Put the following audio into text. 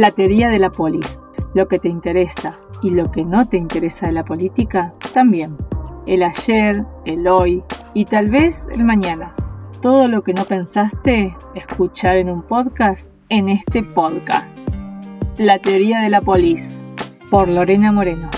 La teoría de la polis. Lo que te interesa y lo que no te interesa de la política, también. El ayer, el hoy y tal vez el mañana. Todo lo que no pensaste escuchar en un podcast, en este podcast. La teoría de la polis. Por Lorena Moreno.